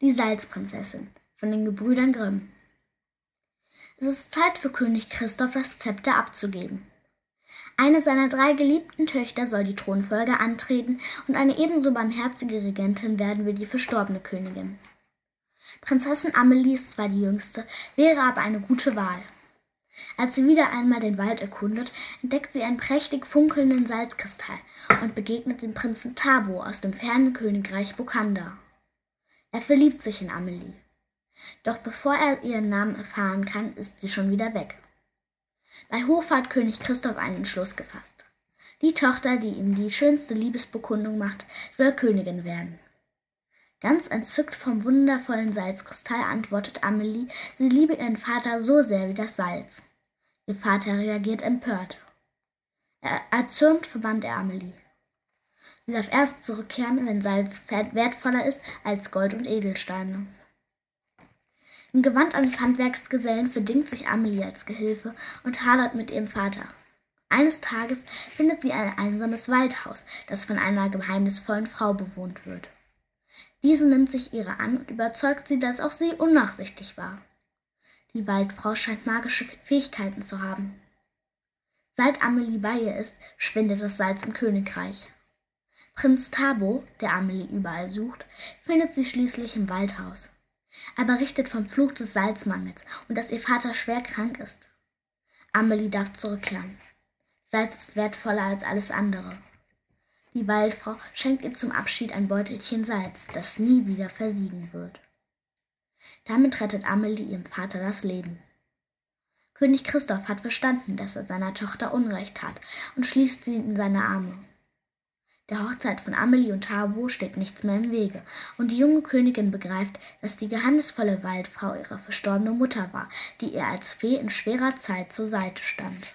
Die Salzprinzessin von den Gebrüdern Grimm. Es ist Zeit für König Christoph das Zepter abzugeben. Eine seiner drei geliebten Töchter soll die Thronfolge antreten und eine ebenso barmherzige Regentin werden wie die verstorbene Königin. Prinzessin Amelie ist zwar die jüngste, wäre aber eine gute Wahl. Als sie wieder einmal den Wald erkundet, entdeckt sie einen prächtig funkelnden Salzkristall und begegnet dem Prinzen Tabo aus dem fernen Königreich Bokanda. Er verliebt sich in Amelie. Doch bevor er ihren Namen erfahren kann, ist sie schon wieder weg. Bei Hof hat König Christoph einen Entschluss gefasst. Die Tochter, die ihm die schönste Liebesbekundung macht, soll Königin werden. Ganz entzückt vom wundervollen Salzkristall antwortet Amelie, sie liebe ihren Vater so sehr wie das Salz. Ihr Vater reagiert empört. Er, erzürnt verbannt er Amelie. Sie darf erst zurückkehren, wenn Salz wertvoller ist als Gold und Edelsteine. Im Gewand eines Handwerksgesellen verdingt sich Amelie als Gehilfe und hadert mit ihrem Vater. Eines Tages findet sie ein einsames Waldhaus, das von einer geheimnisvollen Frau bewohnt wird. Diese nimmt sich ihrer an und überzeugt sie, dass auch sie unnachsichtig war. Die Waldfrau scheint magische Fähigkeiten zu haben. Seit Amelie bei ihr ist, schwindet das Salz im Königreich. Prinz Tabo, der Amelie überall sucht, findet sie schließlich im Waldhaus. Er berichtet vom Fluch des Salzmangels und dass ihr Vater schwer krank ist. Amelie darf zurückkehren. Salz ist wertvoller als alles andere. Die Waldfrau schenkt ihr zum Abschied ein Beutelchen Salz, das nie wieder versiegen wird. Damit rettet Amelie ihrem Vater das Leben. König Christoph hat verstanden, dass er seiner Tochter Unrecht hat und schließt sie in seine Arme. Der Hochzeit von Amelie und Tabo steht nichts mehr im Wege, und die junge Königin begreift, dass die geheimnisvolle Waldfrau ihre verstorbene Mutter war, die ihr als Fee in schwerer Zeit zur Seite stand.